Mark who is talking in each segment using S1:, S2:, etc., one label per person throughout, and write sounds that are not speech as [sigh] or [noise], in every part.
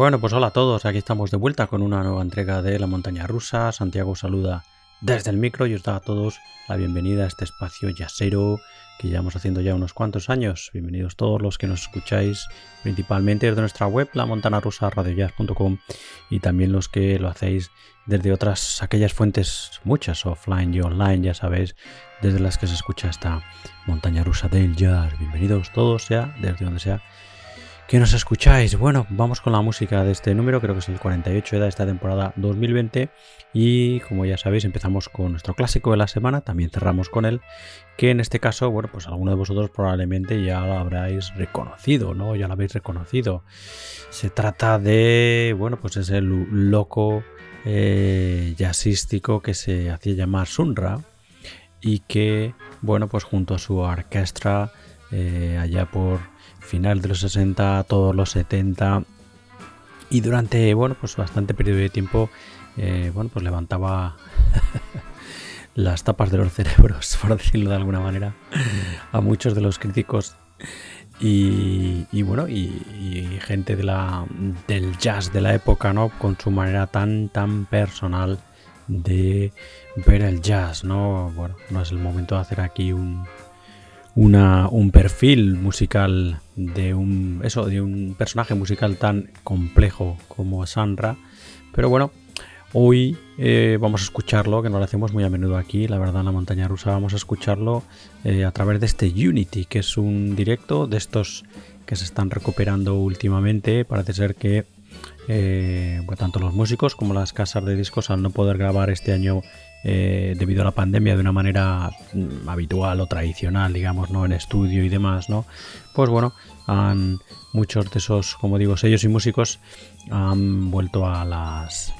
S1: Bueno, pues hola a todos, aquí estamos de vuelta con una nueva entrega de La Montaña Rusa. Santiago saluda desde el micro y os da a todos la bienvenida a este espacio yacero que llevamos haciendo ya unos cuantos años. Bienvenidos todos los que nos escucháis principalmente desde nuestra web, la montana rusa y también los que lo hacéis desde otras, aquellas fuentes, muchas offline y online, ya sabéis, desde las que se escucha esta montaña rusa del jazz. Bienvenidos todos, sea desde donde sea que nos escucháis. Bueno, vamos con la música de este número, creo que es el 48 de esta temporada 2020 y como ya sabéis empezamos con nuestro clásico de la semana, también cerramos con él, que en este caso, bueno, pues alguno de vosotros probablemente ya lo habráis reconocido, ¿no? Ya lo habéis reconocido. Se trata de, bueno, pues es el loco eh, jazzístico que se hacía llamar Sunra y que, bueno, pues junto a su orquesta eh, allá por final de los 60, todos los 70 y durante, bueno, pues bastante periodo de tiempo, eh, bueno, pues levantaba [laughs] las tapas de los cerebros, [laughs] por decirlo de alguna manera, a muchos de los críticos y, bueno, y, gente de la, del jazz de la época, ¿no? Con su manera tan, tan personal de ver el jazz, ¿no? Bueno, no es el momento de hacer aquí un, un perfil musical de un, eso, de un personaje musical tan complejo como Sandra. Pero bueno, hoy eh, vamos a escucharlo, que no lo hacemos muy a menudo aquí, la verdad, en la montaña rusa. Vamos a escucharlo eh, a través de este Unity, que es un directo de estos que se están recuperando últimamente. Parece ser que eh, tanto los músicos como las casas de discos, al no poder grabar este año eh, debido a la pandemia de una manera mm, habitual o tradicional, digamos, ¿no? En estudio y demás, ¿no? Pues bueno, han, muchos de esos, como digo, sellos y músicos han vuelto a las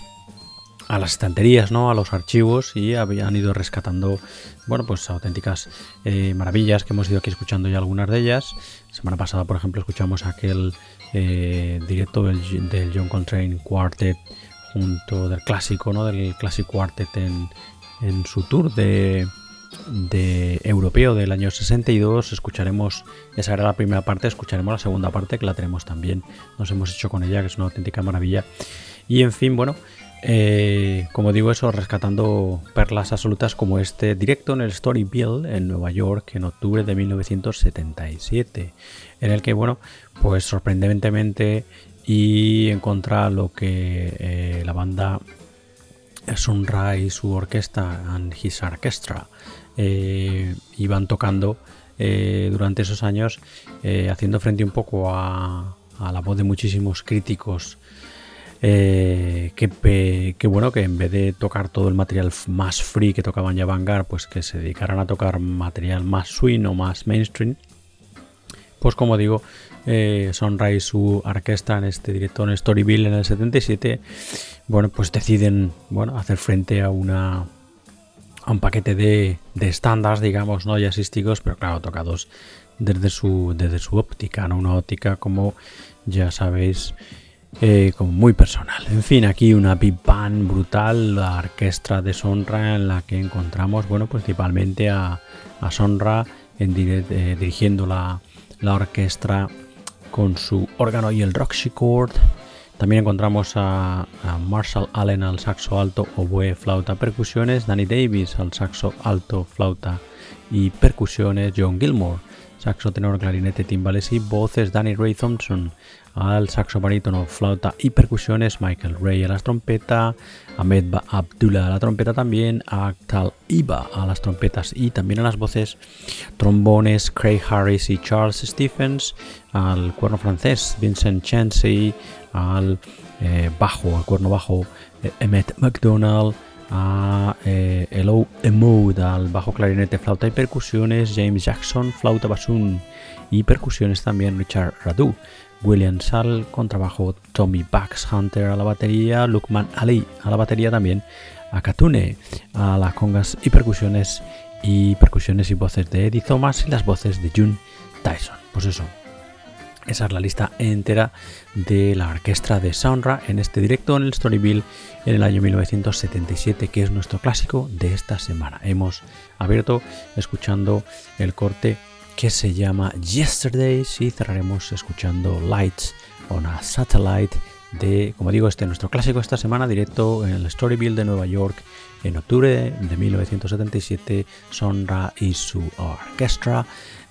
S1: a las estanterías, ¿no? A los archivos y habían ido rescatando, bueno, pues auténticas eh, maravillas que hemos ido aquí escuchando ya algunas de ellas. semana pasada, por ejemplo, escuchamos aquel eh, directo del, del John Coltrane Quartet junto del clásico, ¿no? Del Classic Quartet en, en su tour de, europeo del año 62. Escucharemos, esa era la primera parte, escucharemos la segunda parte que la tenemos también. Nos hemos hecho con ella, que es una auténtica maravilla. Y en fin, bueno, eh, como digo eso, rescatando perlas absolutas como este directo en el Story Bill en Nueva York en octubre de 1977, en el que, bueno, pues sorprendentemente y encontrar lo que eh, la banda Sunra y su orquesta and his orchestra eh, iban tocando eh, durante esos años haciendo frente un poco a, la voz de muchísimos críticos que, que, bueno que en vez de tocar todo el material más free que tocaban ya Vanguard pues que se dedicaran a tocar material más swing o más mainstream pues como digo eh, Sunrise su orquesta en este directo en Storyville en el 77, bueno, pues deciden bueno, hacer frente a una a un paquete de, de estándares, digamos, no jazzísticos, pero claro, tocados desde su, desde su óptica, ¿no? Una óptica como ya sabéis, eh, como muy personal. En fin, aquí una big band brutal, la orquesta de Sonra en la que encontramos, bueno, principalmente a, a Sonra eh, dirigiendo la, la orquesta con su órgano y el Roxy Chord. También encontramos a, Marshall Allen al saxo alto, oboe, flauta, percusiones, Danny Davis al saxo alto, flauta y percusiones, John Gilmore, saxo tenor, clarinete, timbales y voces, Danny Ray Thompson al saxo barítono, flauta y percusiones, Michael Ray a las trompetas, Ahmed Abdullah a la trompeta también, Aktal Iba a las trompetas y también a las voces, trombones, Craig Harris y Charles Stephens, al cuerno francés, Vincent Chansey, al eh, bajo, al cuerno bajo, eh, Emmett McDonald, a eh, Elo Emode al bajo clarinete, flauta y percusiones, James Jackson, flauta bassoon y percusiones también Richard Radu, William Sal, contrabajo, Tommy Bax Hunter a la batería, Lukman Ali a la batería también, a Katune a las congas y percusiones y percusiones y voces de Eddie Thomas y las voces de June Tyson. Pues eso, esa es la lista entera de la orquesta de Soundra en este directo en el Storyville en el año 1977, que es nuestro clásico de esta semana. Hemos abierto escuchando el corte que se llama Yesterdays y cerraremos escuchando Lights on a Satellite de, como digo, este nuestro clásico esta semana, directo en el Storyville de Nueva York en octubre de 1977, Sonra y su orquesta.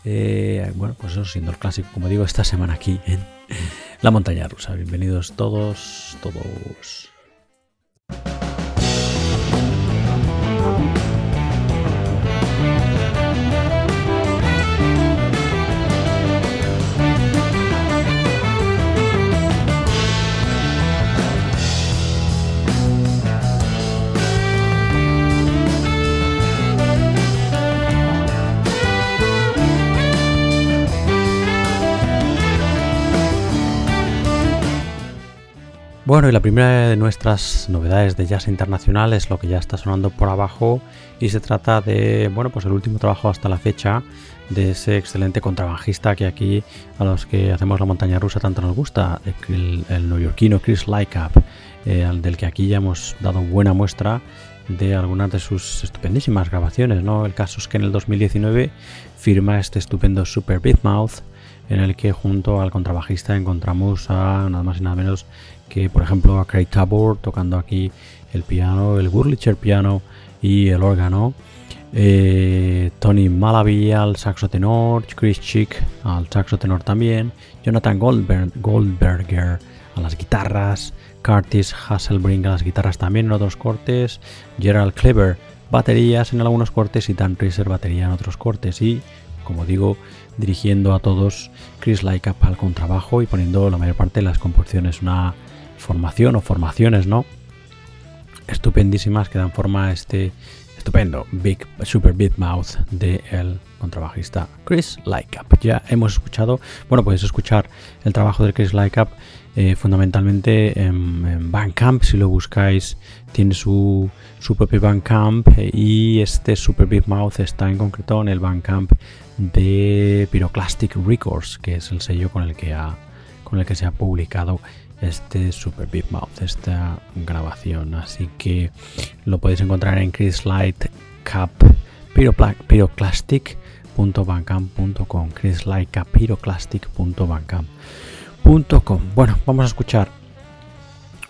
S1: Eh, bueno, pues eso siendo el clásico, como digo, esta semana aquí en La Montaña Rusa. Bienvenidos todos, todos. Bueno, y la primera de nuestras novedades de jazz internacional es lo que ya está sonando por abajo y se trata de, bueno, pues el último trabajo hasta la fecha de ese excelente contrabajista que aquí a los que hacemos la montaña rusa tanto nos gusta, el, neoyorquino Chris Lycap, eh, del que aquí ya hemos dado buena muestra de algunas de sus estupendísimas grabaciones, ¿no? El caso es que en el 2019 firma este estupendo Super Big Mouth en el que junto al contrabajista encontramos a nada más y nada menos que por ejemplo a Craig Tabor tocando aquí el piano, el Wurlitzer piano y el órgano, eh, Tony Malaby al saxo tenor, Chris Chick al saxo tenor también, Jonathan Goldberger a las guitarras, Curtis Hasselbrink a las guitarras también en otros cortes, Gerald Clever baterías en algunos cortes y Dan Reiser batería en otros cortes. Y como digo dirigiendo a todos Chris Laika al contrabajo y poniendo la mayor parte de las composiciones. Una formación o formaciones, ¿no? Estupendísimas que dan forma a este estupendo Big Super Big Mouth de el contrabajista Chris Lycap. Ya hemos escuchado, bueno, podéis escuchar el trabajo de Chris Lycap eh, fundamentalmente en, Bandcamp, si lo buscáis, tiene su, su propio Bandcamp eh, y este Super Big Mouth está en concreto en el Bandcamp de Pyroclastic Records, que es el sello con el que ha, con el que se ha publicado este Super Big Mouth, esta grabación. Así que lo podéis encontrar en Chris Light Cap Pyroclastic.bandcamp.com Chris Light Bueno, vamos a escuchar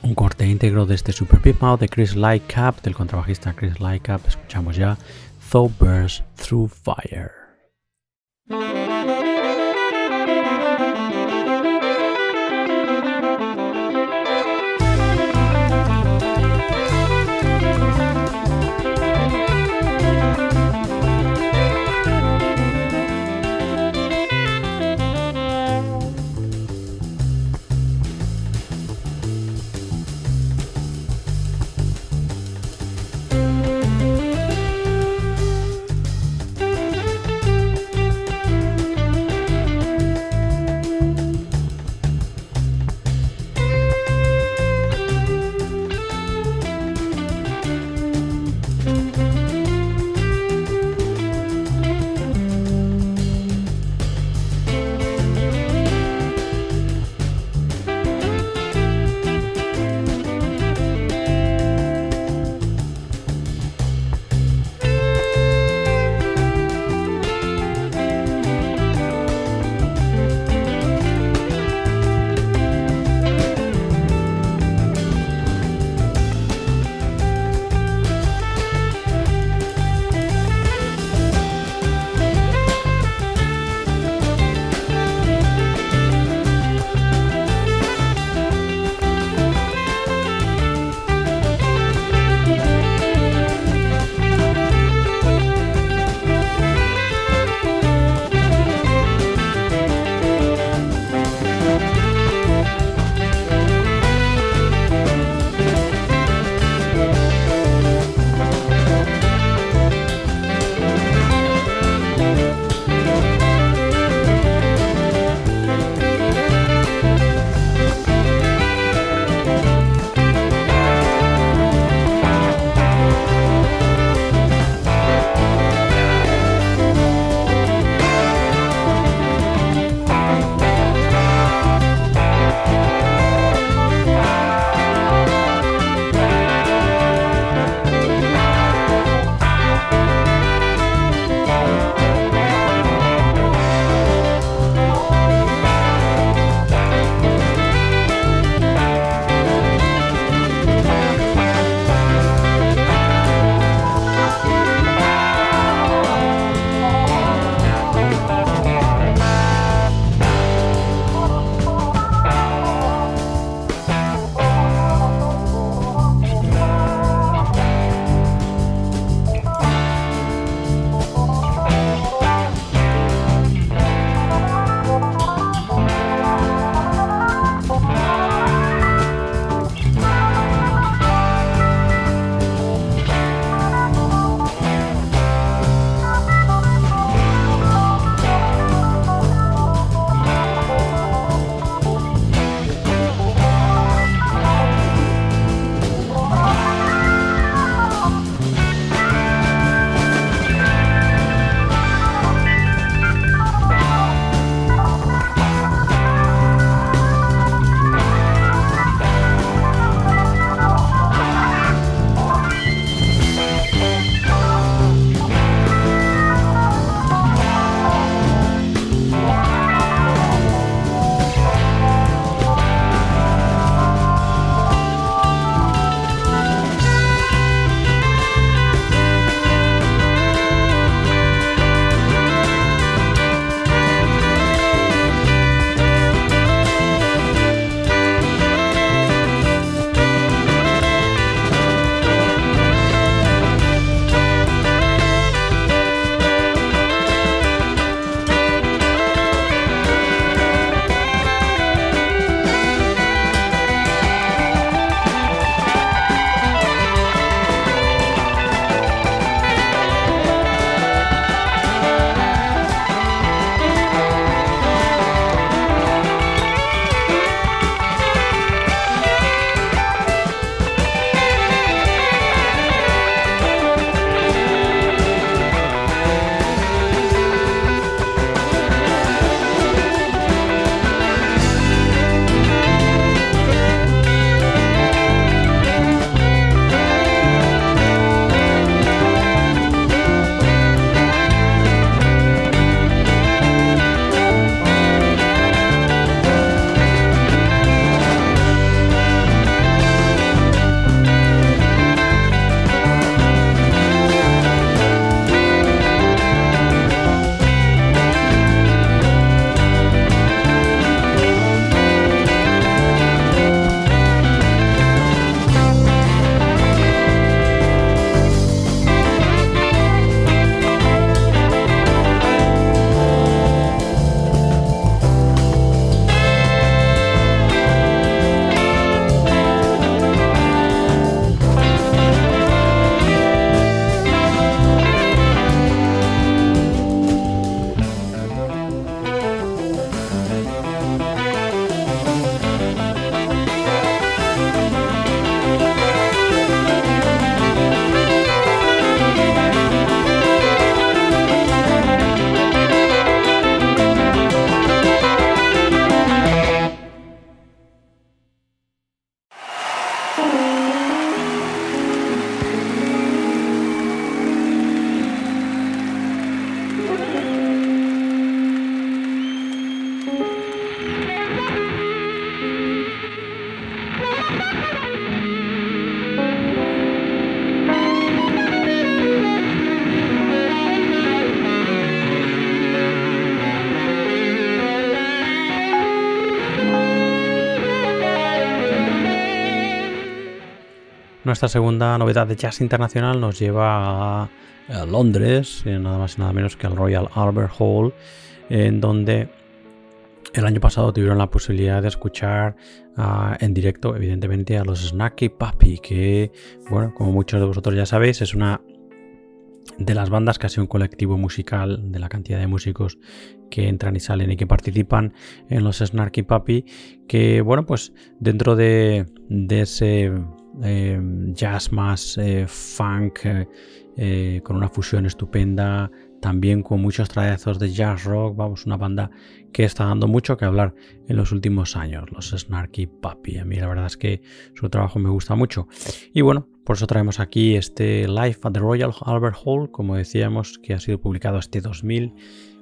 S1: un corte íntegro de este Super Big Mouth de Chris Light Cap, del contrabajista Chris Light Cap. Escuchamos ya Thou Burst Through Fire. Nuestra segunda novedad de jazz internacional nos lleva a, Londres, eh, nada más y nada menos que al Royal Albert Hall, en donde el año pasado tuvieron la posibilidad de escuchar ah, en directo, evidentemente, a los Snacky Puppy, que, bueno, como muchos de vosotros ya sabéis, es una de las bandas, casi un colectivo musical de la cantidad de músicos que entran y salen y que participan en los Snarky Puppy, que bueno, pues dentro de, ese eh, jazz más eh, funk, eh, con una fusión estupenda, también con muchos trazos de jazz rock, vamos, una banda que está dando mucho que hablar en los últimos años, los Snarky Puppy. A mí la verdad es que su trabajo me gusta mucho. Y bueno, por eso traemos aquí este Live at the Royal Albert Hall, como decíamos, que ha sido publicado este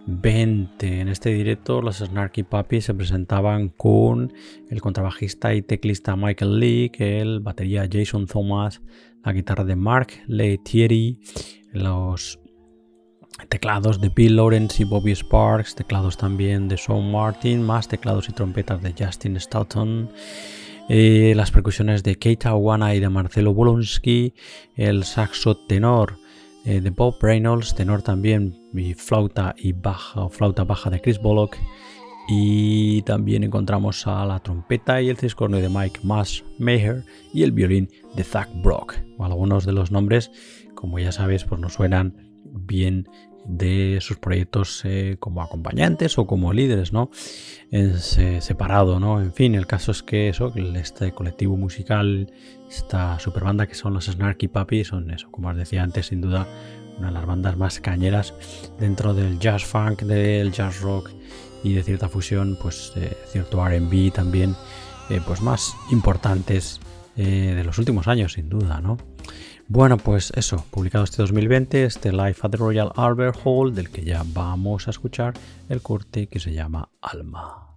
S1: 2020. En este directo, los Snarky Puppy se presentaban con el contrabajista y teclista Michael Lee, el batería Jason Thomas, la guitarra de Mark Thierry, los teclados de Bill Lawrence y Bobby Sparks, teclados también de Sean Martin, más teclados y trompetas de Justin Stoughton, eh, las percusiones de Keita Owana y de Marcelo Bolonsky, el saxo tenor eh, de Bob Reynolds, tenor también flauta y baja flauta baja de Chris Bullock y también encontramos a la trompeta y el ciscornio de Mike Mass Maher y el violín de Zach Brock. Algunos de los nombres, como ya sabes, pues nos suenan bien de sus proyectos eh, como acompañantes o como líderes, ¿no? Es eh, separado, ¿no? En fin, el caso es que eso, este colectivo musical, esta super banda que son los Snarky Puppy, son eso, como os decía antes, sin duda una de las bandas más cañeras dentro del jazz funk, del jazz rock y de cierta fusión, pues cierto RB también, eh, pues más importantes de los últimos años, sin duda, ¿no? Bueno, pues eso, publicado este 2020, este Live at the Royal Albert Hall, del que ya vamos a escuchar el corte que se llama Alma.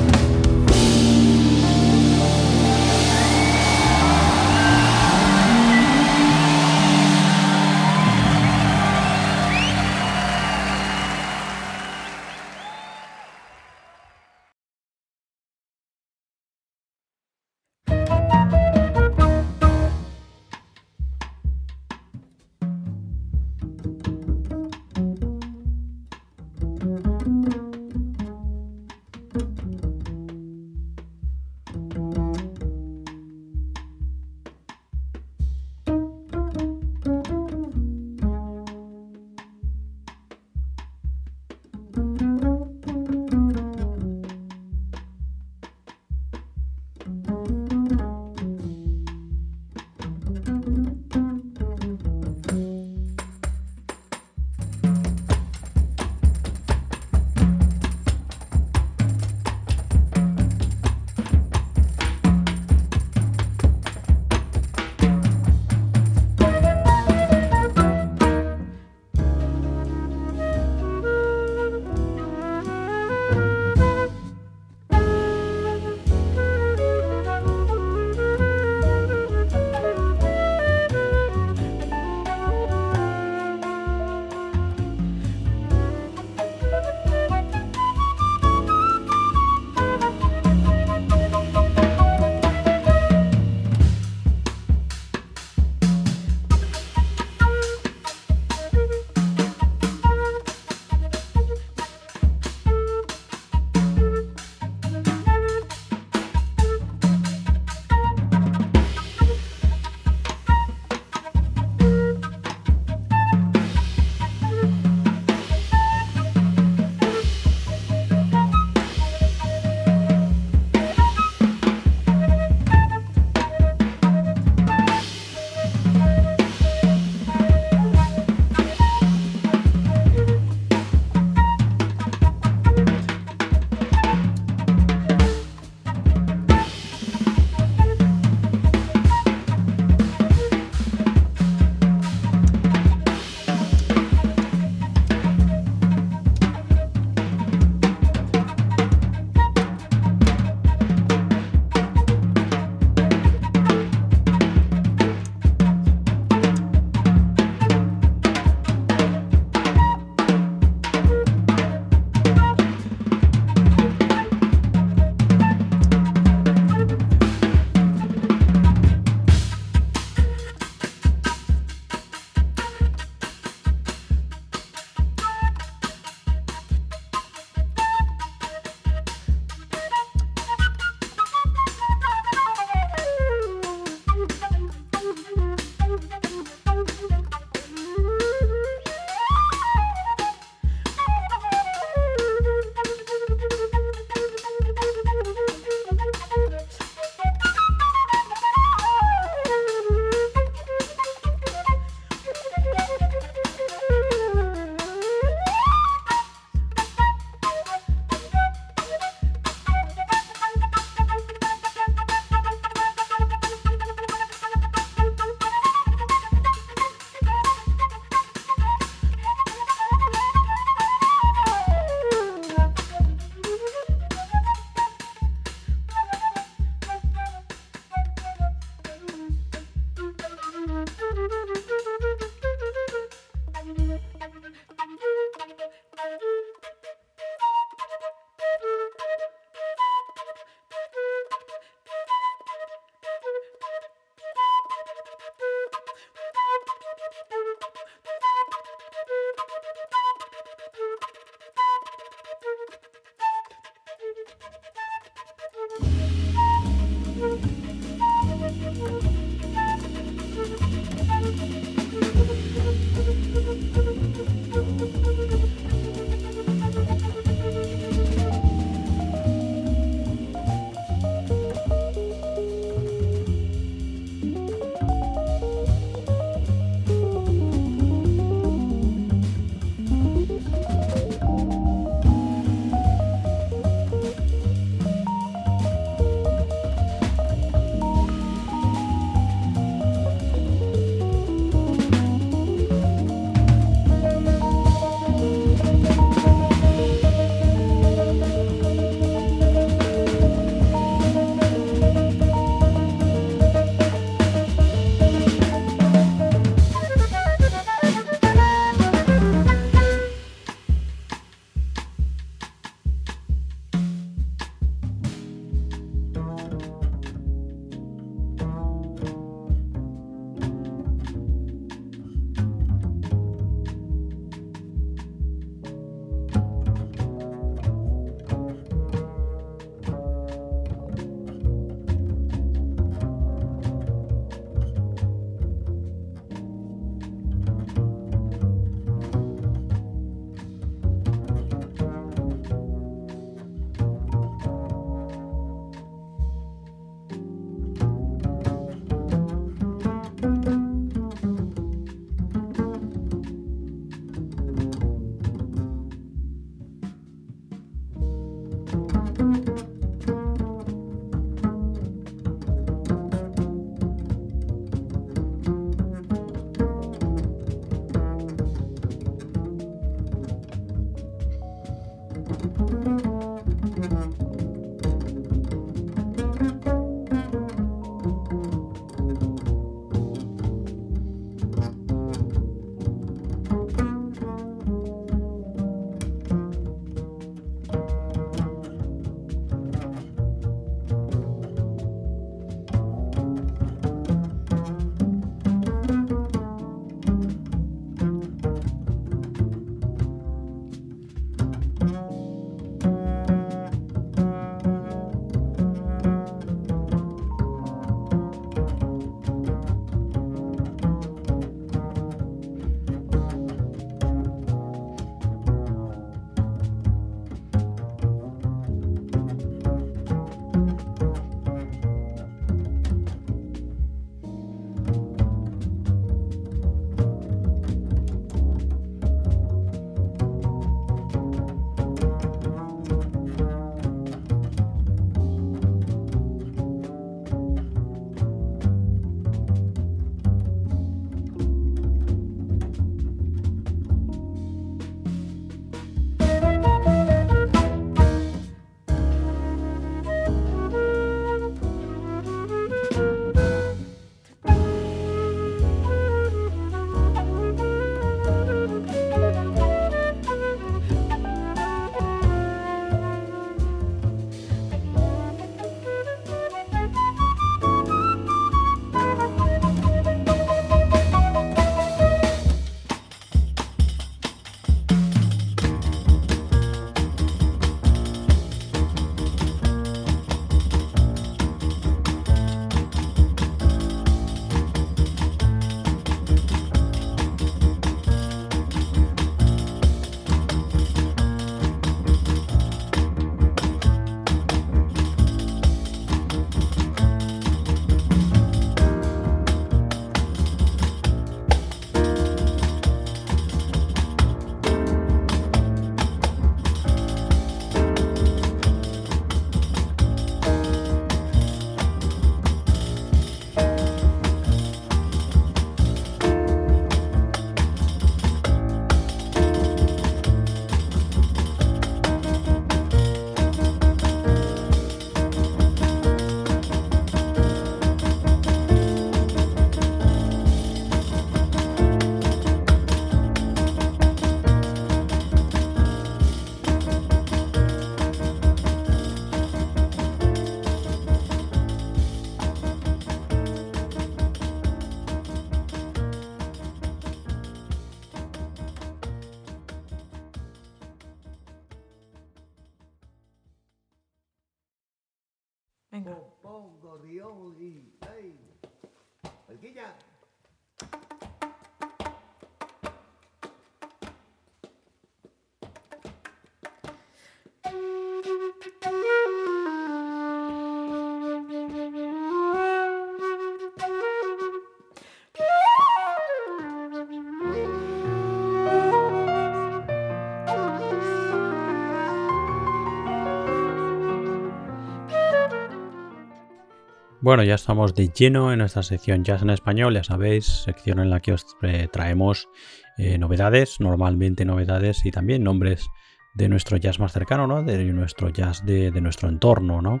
S1: Bueno, ya estamos de lleno en nuestra sección Jazz en Español, ya sabéis, sección en la que os eh, traemos eh, novedades, normalmente novedades y también nombres de nuestro jazz más cercano, ¿no? De nuestro jazz de, nuestro entorno, ¿no?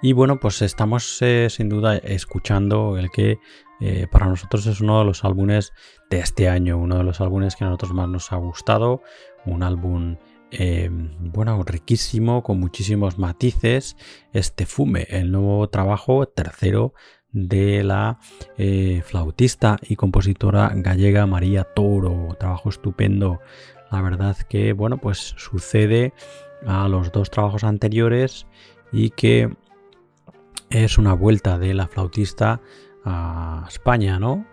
S1: Y bueno, pues estamos eh, sin duda escuchando el que para nosotros es uno de los álbumes de este año, uno de los álbumes que a nosotros más nos ha gustado, un álbum bueno, riquísimo, con muchísimos matices. Este Fume, el nuevo trabajo tercero de la eh, flautista y compositora gallega María Toro. Trabajo estupendo. La verdad que, bueno, pues sucede a los dos trabajos anteriores y que es una vuelta de la flautista a España, ¿no?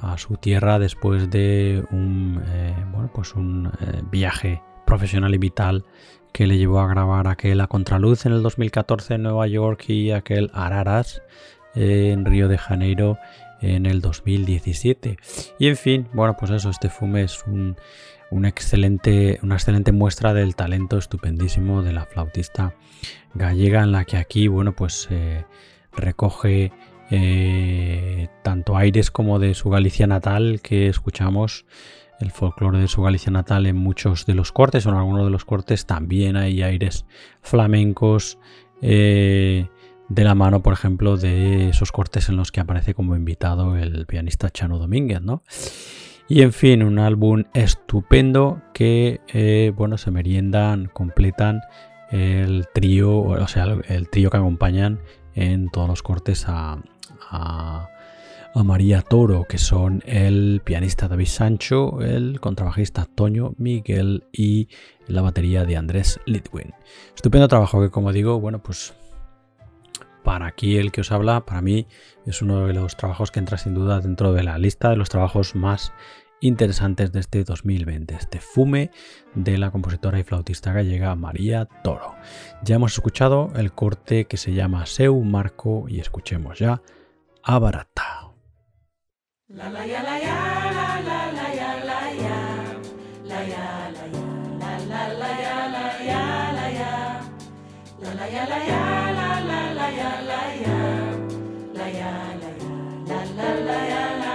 S1: A su tierra después de un, eh, bueno, pues un eh, viaje profesional y vital que le llevó a grabar aquel A Contraluz en el 2014 en Nueva York y aquel Araras en Río de Janeiro en el 2017. Y en fin, bueno, pues eso, este fume es un, excelente, una excelente muestra del talento estupendísimo de la flautista gallega, en la que aquí, bueno, pues eh, recoge eh, tanto aires como de su Galicia natal que escuchamos el folclore de su Galicia natal en muchos de los cortes, o en algunos de los cortes también hay aires flamencos eh, de la mano, por ejemplo, de esos cortes en los que aparece como invitado el pianista Chano Domínguez, ¿no? Y en fin, un álbum estupendo que, eh, bueno, se meriendan, completan el trío, o sea, el, trío que acompañan en todos los cortes a a María Toro, que son el pianista David Sancho, el contrabajista Toño Miguel y la batería de Andrés Litwin. Estupendo trabajo que, como digo, bueno, pues para aquí el que os habla, para mí es uno de los trabajos que entra sin duda dentro de la lista de los trabajos más interesantes de este 2020, este fume de la compositora y flautista gallega María Toro. Ya hemos escuchado el corte que se llama Seu Marco y escuchemos ya a Barata. La la ya la ya la la la ya la ya la ya la ya la la la ya la ya la ya la la ya la ya la la la ya la ya la ya la ya la la la ya la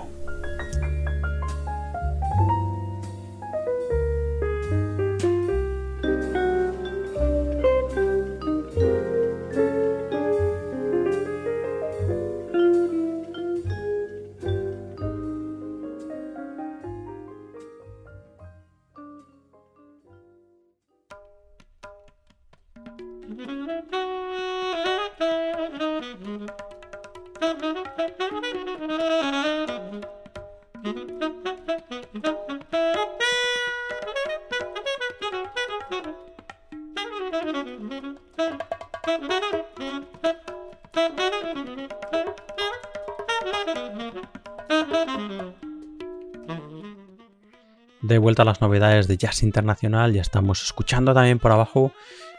S1: Vuelta a las novedades de Jazz Internacional, ya estamos escuchando también por abajo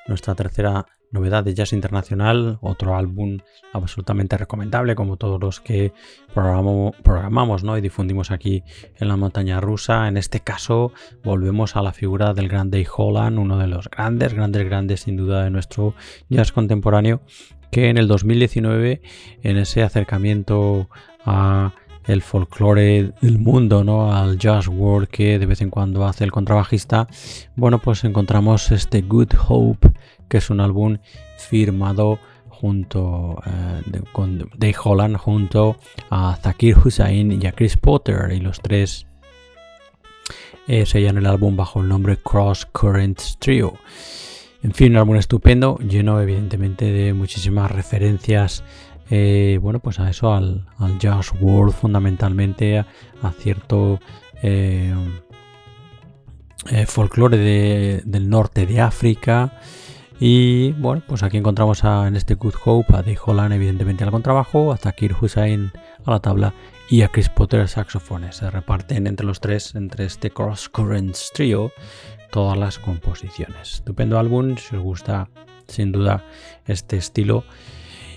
S1: nuestra tercera novedad de Jazz Internacional, otro álbum absolutamente recomendable como todos los que programamos, ¿no? y difundimos aquí en la montaña rusa. En este caso volvemos a la figura del gran Dave Holland, uno de los grandes, grandes, grandes sin duda de nuestro jazz contemporáneo, que en el 2019 en ese acercamiento a el folclore del mundo, ¿no? Al jazz world que de vez en cuando hace el contrabajista. Bueno, pues encontramos este Good Hope que es un álbum firmado junto eh, con Dave Holland junto a Zakir Hussain y a Chris Potter y los tres eh, sellan el álbum bajo el nombre Cross Currents Trio. En fin, un álbum estupendo, lleno evidentemente de muchísimas referencias, eh, bueno, pues a eso, al, jazz world fundamentalmente, a, cierto folclore del norte de África, y bueno, pues aquí encontramos en este Good Hope a Dave Holland evidentemente al contrabajo, a Zakir Hussain a la tabla y a Chris Potter al saxofones. Se reparten entre los tres, entre este Cross Currents Trio, todas las composiciones. Estupendo álbum, si os gusta sin duda este estilo.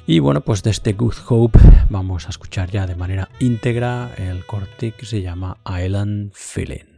S1: Y bueno, pues de este Good Hope vamos a escuchar ya de manera íntegra el corte que se llama Island Feeling.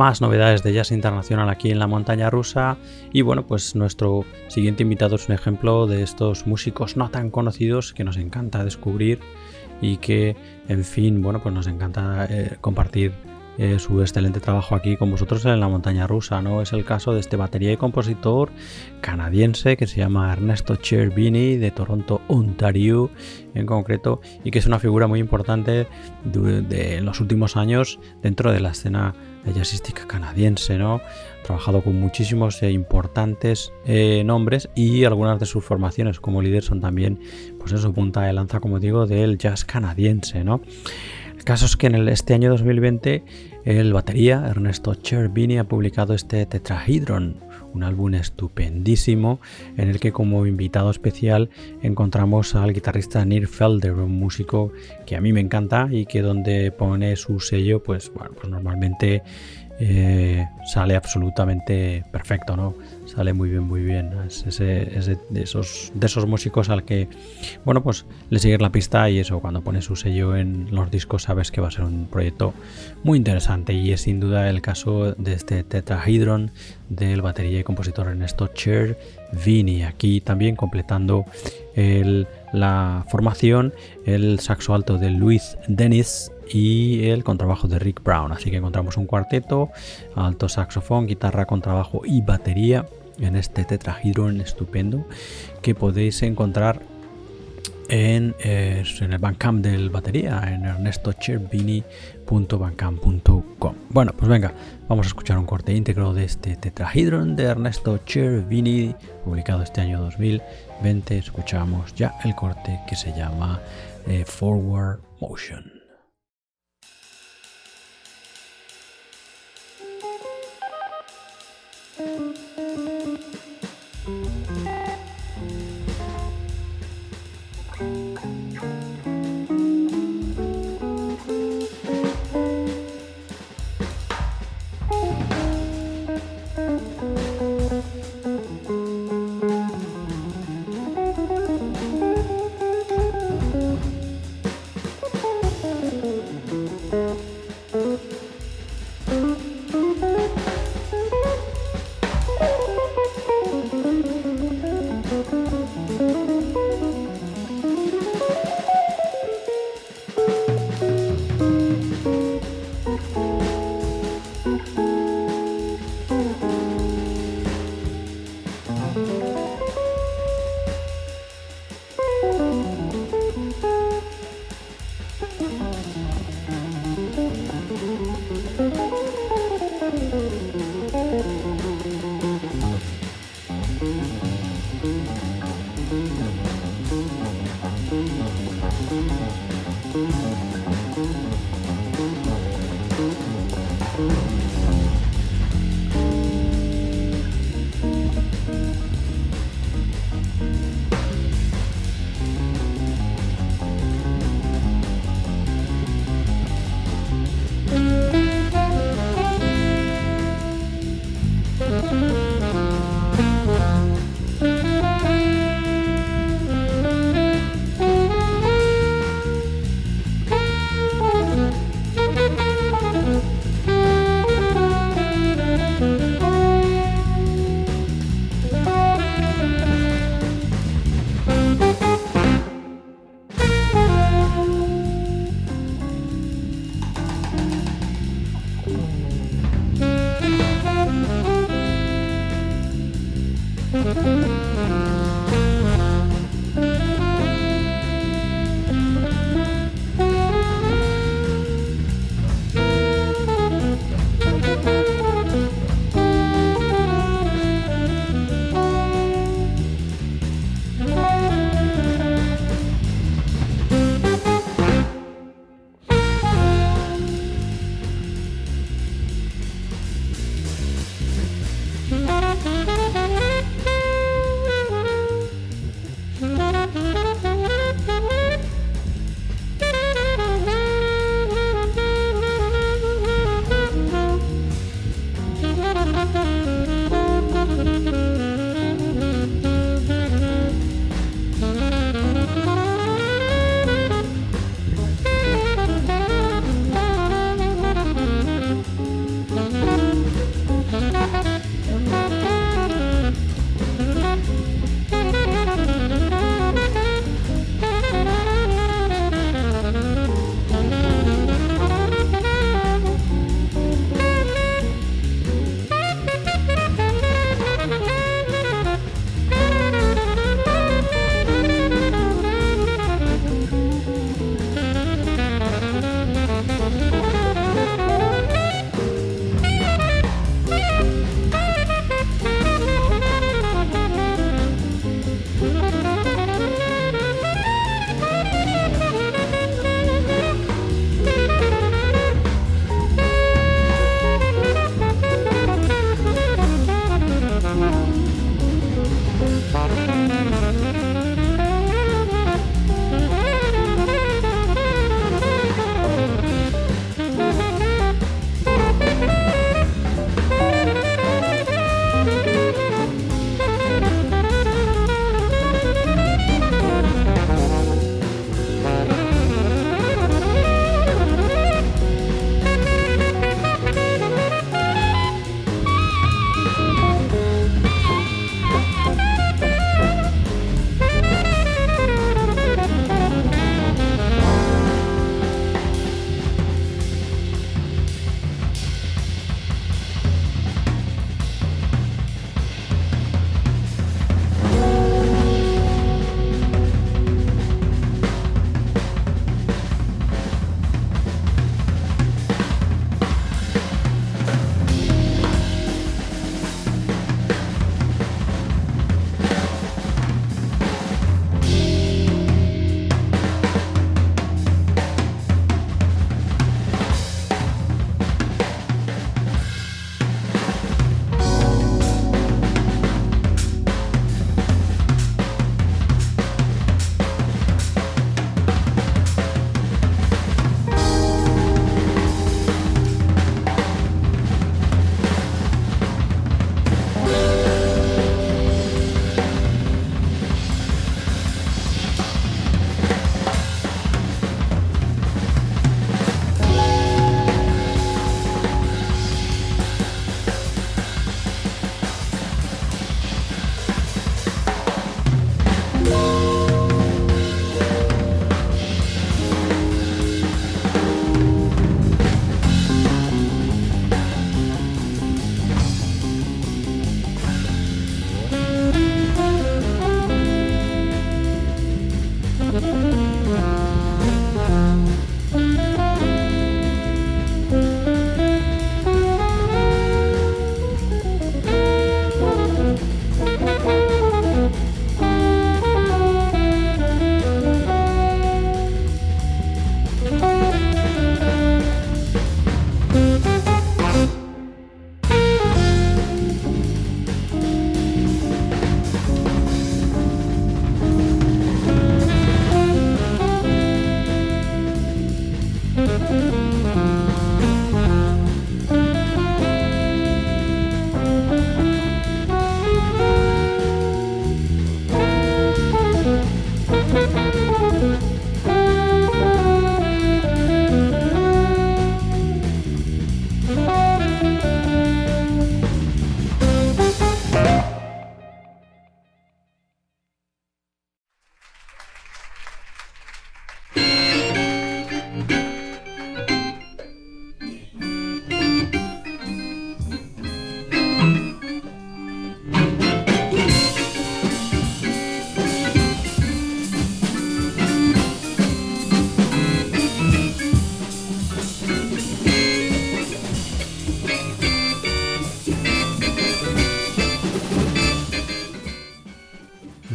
S1: Más novedades de jazz internacional aquí en la montaña rusa. Y bueno, pues nuestro siguiente invitado es un ejemplo de estos músicos no tan conocidos que nos encanta descubrir y que, en fin, bueno, pues nos encanta eh, compartir eh, su excelente trabajo aquí con vosotros en la montaña rusa, ¿no? Es el caso de este batería y compositor canadiense que se llama Ernesto Chervini de Toronto, Ontario en concreto, y que es una figura muy importante de, los últimos años dentro de la escena jazzística canadiense, ¿no? Trabajado con muchísimos e importantes eh, nombres y algunas de sus formaciones como líder son también, pues eso, punta de lanza, como digo, del jazz canadiense, ¿no? El caso es que en este año 2020 el batería Ernesto Chervini ha publicado este Tetrahedron, un álbum estupendísimo en el que como invitado especial encontramos al guitarrista Nir Felder, un músico que a mí me encanta y que donde pone su sello, pues bueno, pues normalmente eh, sale absolutamente perfecto, ¿no? Sale muy bien, muy bien. Es, de, esos, de esos músicos al que, bueno, pues le sigues la pista y eso, cuando pone su sello en los discos sabes que va a ser un proyecto muy interesante y es sin duda el caso de este Tetrahedron del batería y compositor Ernesto Cher Vini. Aquí también completando la formación el saxo alto de Luis Dennis y el contrabajo de Rick Brown. Así que encontramos un cuarteto, alto saxofón, guitarra, contrabajo y batería en este tetrahedron estupendo que podéis encontrar en, eh, en el Bandcamp del batería, en ernestochervini.bandcamp.com. Bueno, pues venga, vamos a escuchar un corte íntegro de este tetrahedron de Ernesto Chervini, publicado este año 2020. Escuchamos ya el corte que se llama eh, Forward Motion.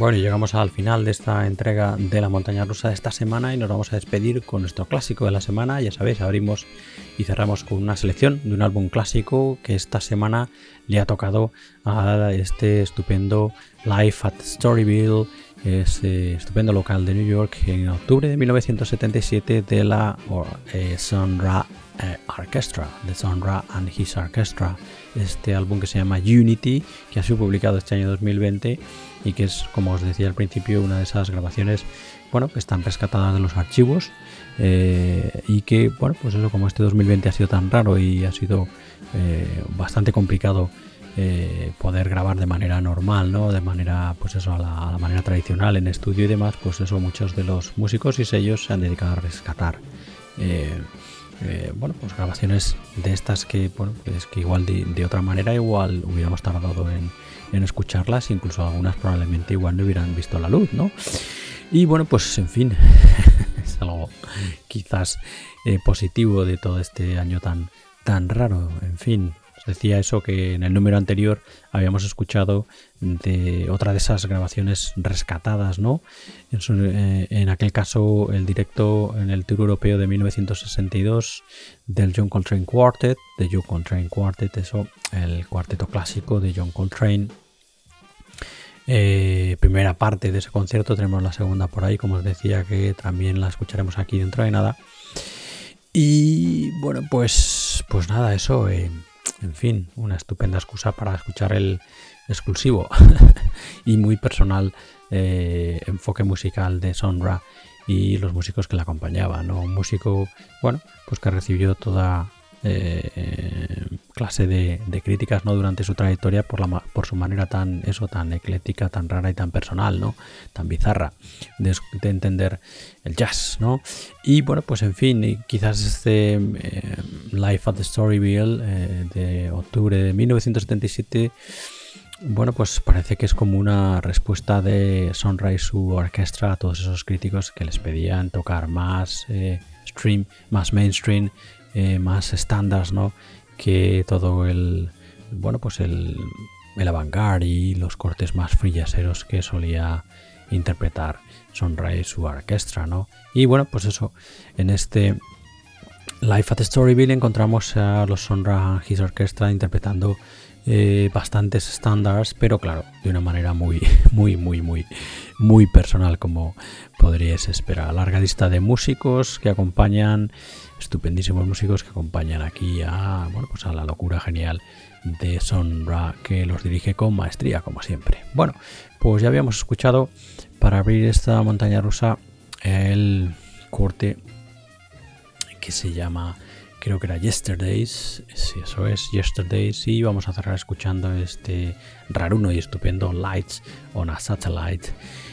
S1: Bueno, y llegamos al final de esta entrega de la montaña rusa de esta semana y nos vamos a despedir con nuestro clásico de la semana. Ya sabéis, abrimos y cerramos con una selección de un álbum clásico que esta semana le ha tocado a este estupendo Life at Storyville, ese estupendo local de New York en octubre de 1977 de la eh, Sonra eh, Orchestra, de Sonra and His Orchestra, este álbum que se llama Unity, que ha sido publicado este año 2020 y que es, como os decía al principio, una de esas grabaciones bueno, que están rescatadas de los archivos eh, y que, bueno, pues eso, como este 2020 ha sido tan raro y ha sido eh, bastante complicado eh, poder grabar de manera normal, ¿no? De manera, pues eso, a la, manera tradicional en estudio y demás, pues eso, muchos de los músicos y sellos se han dedicado a rescatar. bueno, pues grabaciones de estas que, bueno, pues que igual de otra manera igual hubiéramos tardado en, en escucharlas, incluso algunas probablemente igual no hubieran visto la luz, ¿no? Y bueno, pues en fin, [laughs] es algo quizás eh, positivo de todo este año tan, tan raro. En fin, os decía eso que en el número anterior habíamos escuchado de otra de esas grabaciones rescatadas, ¿no? En, eh, en aquel caso, el directo en el Tour Europeo de 1962 del John Coltrane Quartet, de John Coltrane Quartet, eso, el cuarteto clásico de John Coltrane eh, primera parte de ese concierto, tenemos la segunda por ahí, como os decía, que también la escucharemos aquí dentro de nada. Y bueno, pues, pues nada, eso, eh, en fin, una estupenda excusa para escuchar el exclusivo [laughs] y muy personal eh, enfoque musical de Sonra y los músicos que la acompañaban. Un músico, bueno, pues que recibió toda eh, clase de, críticas no durante su trayectoria por, la, por su manera tan eso tan ecléctica tan rara y tan personal no tan bizarra de, entender el jazz no y bueno pues en fin quizás este eh, Life at the Storyville eh, de octubre de 1977 bueno, pues parece que es como una respuesta de Sunrise su orquesta a todos esos críticos que les pedían tocar más stream, más mainstream, eh, más estándares, ¿no? Que todo el, bueno, pues el, el y los cortes más frillaseros que solía interpretar Sunrise su orquestra, ¿no? Y bueno, pues eso, en este Life at Storyville encontramos a los Sonra His Orchestra interpretando eh, bastantes estándares, pero claro, de una manera muy, [laughs] muy, muy, muy, muy personal, como podríais esperar. Larga lista de músicos que acompañan estupendísimos músicos que acompañan aquí a, bueno, pues a la locura genial de Sonra que los dirige con maestría como siempre. Bueno, pues ya habíamos escuchado para abrir esta montaña rusa el corte que se llama creo que era Yesterdays, si eso es Yesterdays y vamos a cerrar escuchando este raruno y estupendo Lights on a Satellite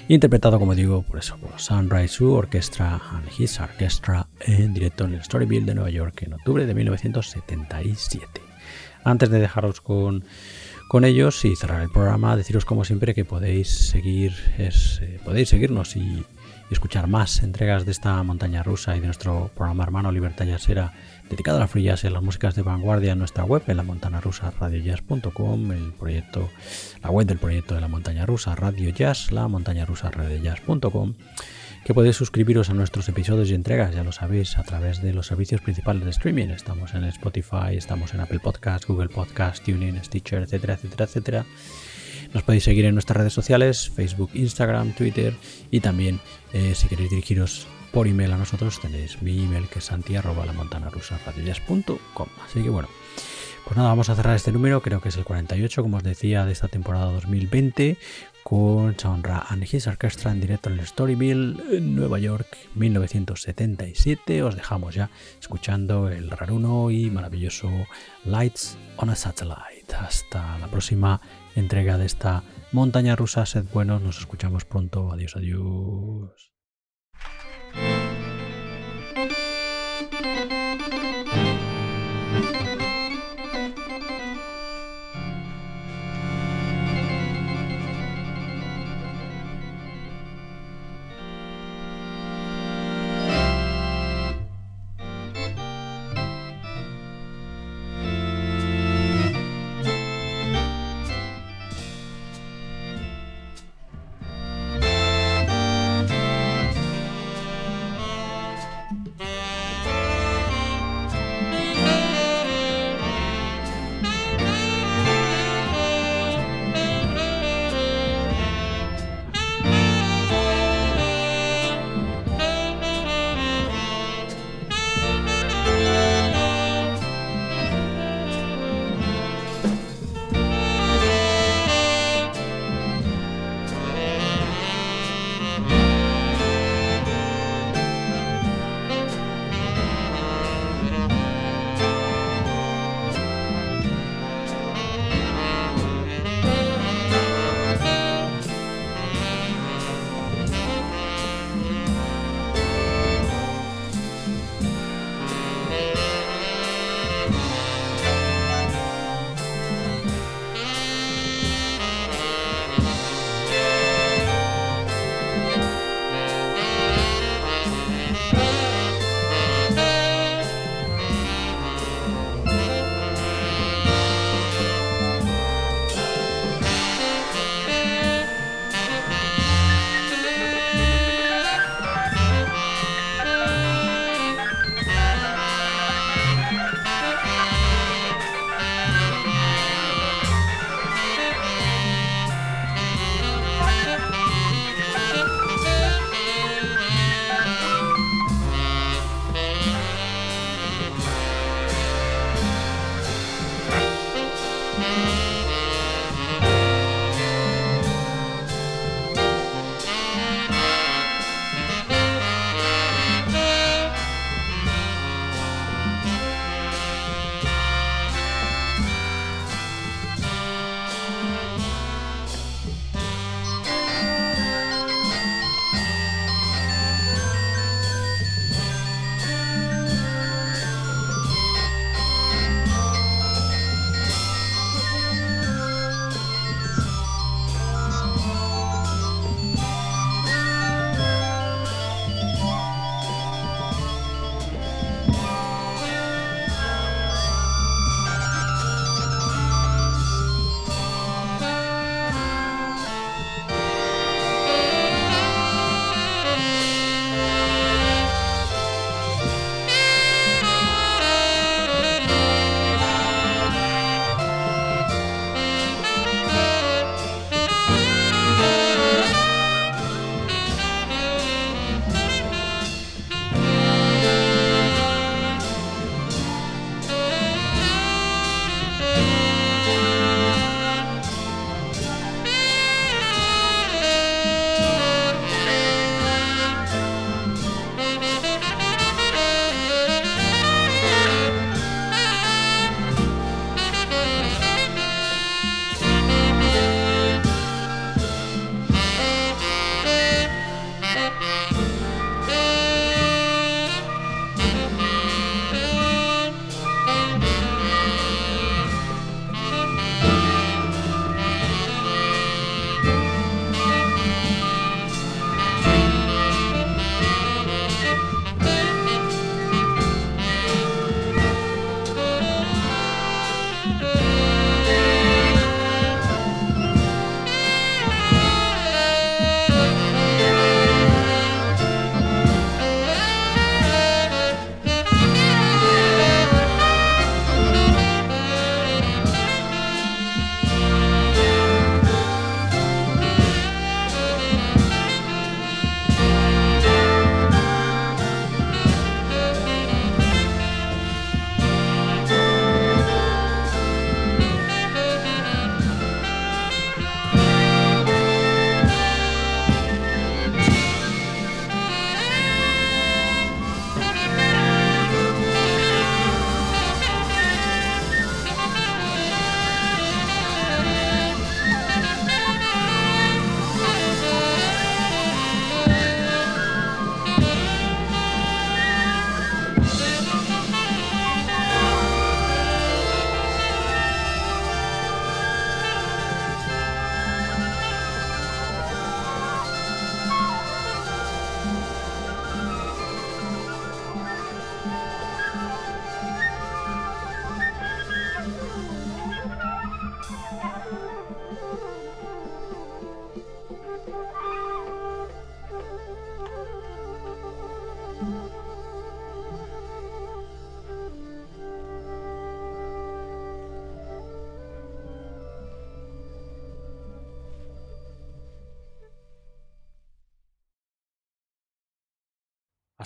S1: interpretado, como digo, por eso, por Sunrise Su Orchestra and His Orchestra en directo en el Storyville de Nueva York en octubre de 1977. Antes de dejaros con, con ellos y cerrar el programa, deciros como siempre que podéis seguir, eh, podéis seguirnos y, escuchar más entregas de esta montaña rusa y de nuestro programa hermano Libertad Yasera dedicado a la free jazz y a las músicas de vanguardia en nuestra web, en la montana rusa radiojazz.com, el proyecto, la web del proyecto de la montaña rusa Radio Jazz, la montaña rusa radiojazz.com. que podéis suscribiros a nuestros episodios y entregas, ya lo sabéis, a través de los servicios principales de streaming. Estamos en Spotify, estamos en Apple Podcast, Google Podcast, TuneIn, Stitcher, etcétera, etcétera, etcétera. Nos podéis seguir en nuestras redes sociales, Facebook, Instagram, Twitter y también eh, si queréis dirigiros por email a nosotros tenéis mi email que es santi Así que bueno, pues nada, vamos a cerrar este número, creo que es el 48, como os decía, de esta temporada 2020 con Ra and His Orchestra en directo en el Storyville, en Nueva York, 1977. Os dejamos ya escuchando el raruno y maravilloso Lights on a Satellite. Hasta la próxima entrega de esta montaña rusa. Sed buenos, nos escuchamos pronto. Adiós, adiós. Bye.